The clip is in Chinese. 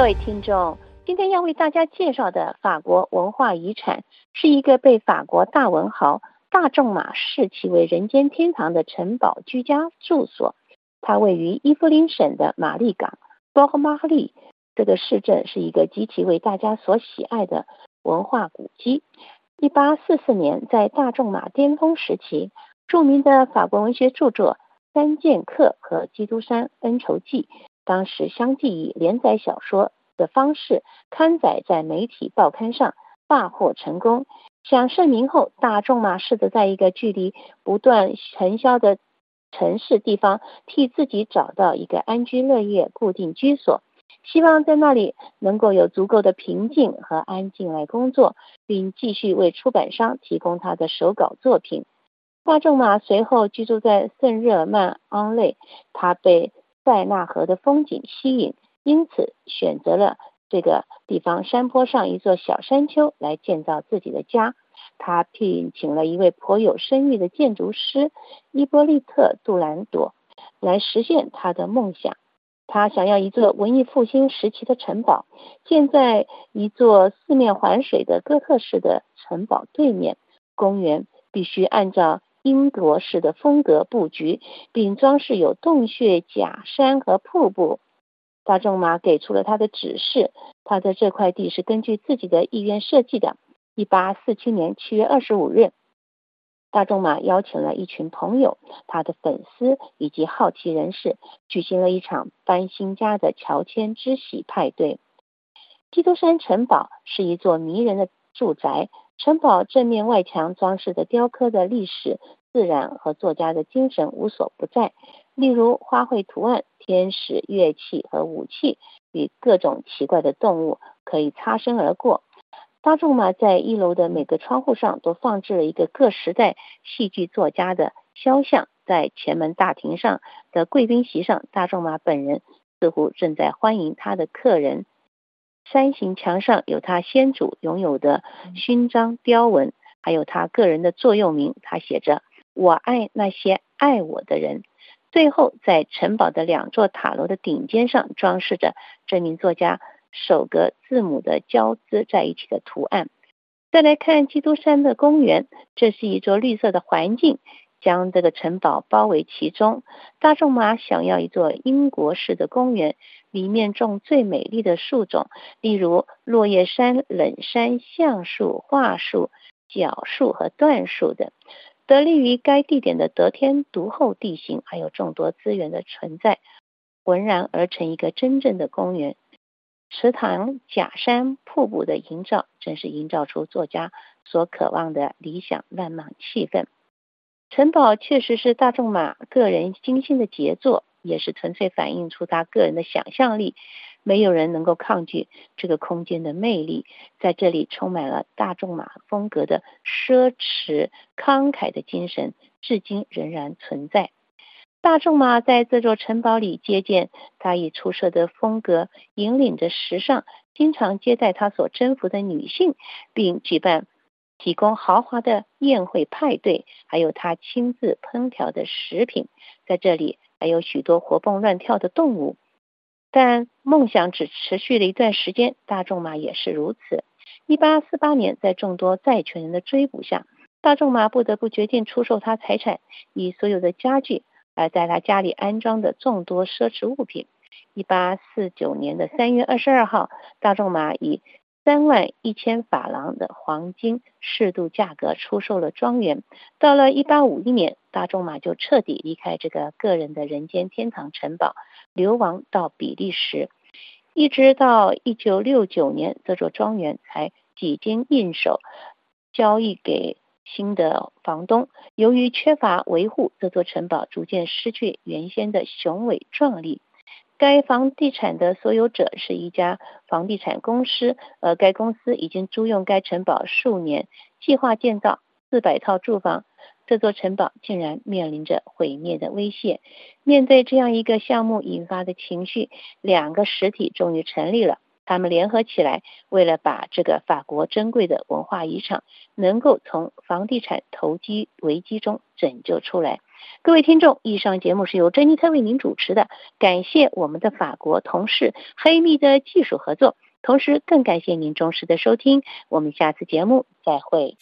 各位听众，今天要为大家介绍的法国文化遗产，是一个被法国大文豪大仲马视其为人间天堂的城堡居家住所。它位于伊夫林省的玛丽港波赫马利这个市镇，是一个极其为大家所喜爱的文化古迹。一八四四年，在大仲马巅峰时期，著名的法国文学著作《三剑客》和《基督山恩仇记》。当时相继以连载小说的方式刊载在媒体报刊上，大获成功。享盛名后，大仲马试着在一个距离不断尘嚣的城市地方，替自己找到一个安居乐业、固定居所，希望在那里能够有足够的平静和安静来工作，并继续为出版商提供他的手稿作品。大仲马随后居住在圣日耳曼昂内，他被。塞纳河的风景吸引，因此选择了这个地方山坡上一座小山丘来建造自己的家。他聘请了一位颇有声誉的建筑师伊波利特·杜兰朵来实现他的梦想。他想要一座文艺复兴时期的城堡，建在一座四面环水的哥特式的城堡对面。公园必须按照。英国式的风格布局，并装饰有洞穴、假山和瀑布。大仲马给出了他的指示，他的这块地是根据自己的意愿设计的。一八四七年七月二十五日，大仲马邀请了一群朋友、他的粉丝以及好奇人士，举行了一场搬新家的乔迁之喜派对。基督山城堡是一座迷人的住宅。城堡正面外墙装饰的雕刻的历史、自然和作家的精神无所不在。例如花卉图案、天使、乐器和武器与各种奇怪的动物可以擦身而过。大仲马在一楼的每个窗户上都放置了一个各时代戏剧作家的肖像。在前门大厅上的贵宾席上，大仲马本人似乎正在欢迎他的客人。山形墙上有他先祖拥有的勋章雕纹，还有他个人的座右铭。他写着：“我爱那些爱我的人。”最后，在城堡的两座塔楼的顶尖上装饰着这名作家首个字母的交织在一起的图案。再来看基督山的公园，这是一座绿色的环境。将这个城堡包围其中。大仲马想要一座英国式的公园，里面种最美丽的树种，例如落叶杉、冷杉、橡树、桦树、角树和椴树等。得力于该地点的得天独厚地形，还有众多资源的存在，浑然而成一个真正的公园。池塘、假山、瀑布的营造，正是营造出作家所渴望的理想浪漫气氛。城堡确实是大仲马个人精心的杰作，也是纯粹反映出他个人的想象力。没有人能够抗拒这个空间的魅力，在这里充满了大仲马风格的奢侈慷慨的精神，至今仍然存在。大仲马在这座城堡里接见他以出色的风格引领着时尚，经常接待他所征服的女性，并举办。提供豪华的宴会派对，还有他亲自烹调的食品，在这里还有许多活蹦乱跳的动物。但梦想只持续了一段时间，大仲马也是如此。一八四八年，在众多债权人的追捕下，大仲马不得不决定出售他财产，以所有的家具，而在他家里安装的众多奢侈物品。一八四九年的三月二十二号，大仲马以三万一千法郎的黄金适度价格出售了庄园。到了一八五一年，大仲马就彻底离开这个个人的人间天堂城堡，流亡到比利时。一直到一九六九年，这座庄园才几经应手交易给新的房东。由于缺乏维护，这座城堡逐渐失去原先的雄伟壮丽。该房地产的所有者是一家房地产公司，而该公司已经租用该城堡数年，计划建造四百套住房。这座城堡竟然面临着毁灭的威胁。面对这样一个项目引发的情绪，两个实体终于成立了。他们联合起来，为了把这个法国珍贵的文化遗产能够从房地产投机危机中拯救出来，各位听众，以上节目是由珍妮特为您主持的，感谢我们的法国同事黑蜜的技术合作，同时更感谢您忠实的收听，我们下次节目再会。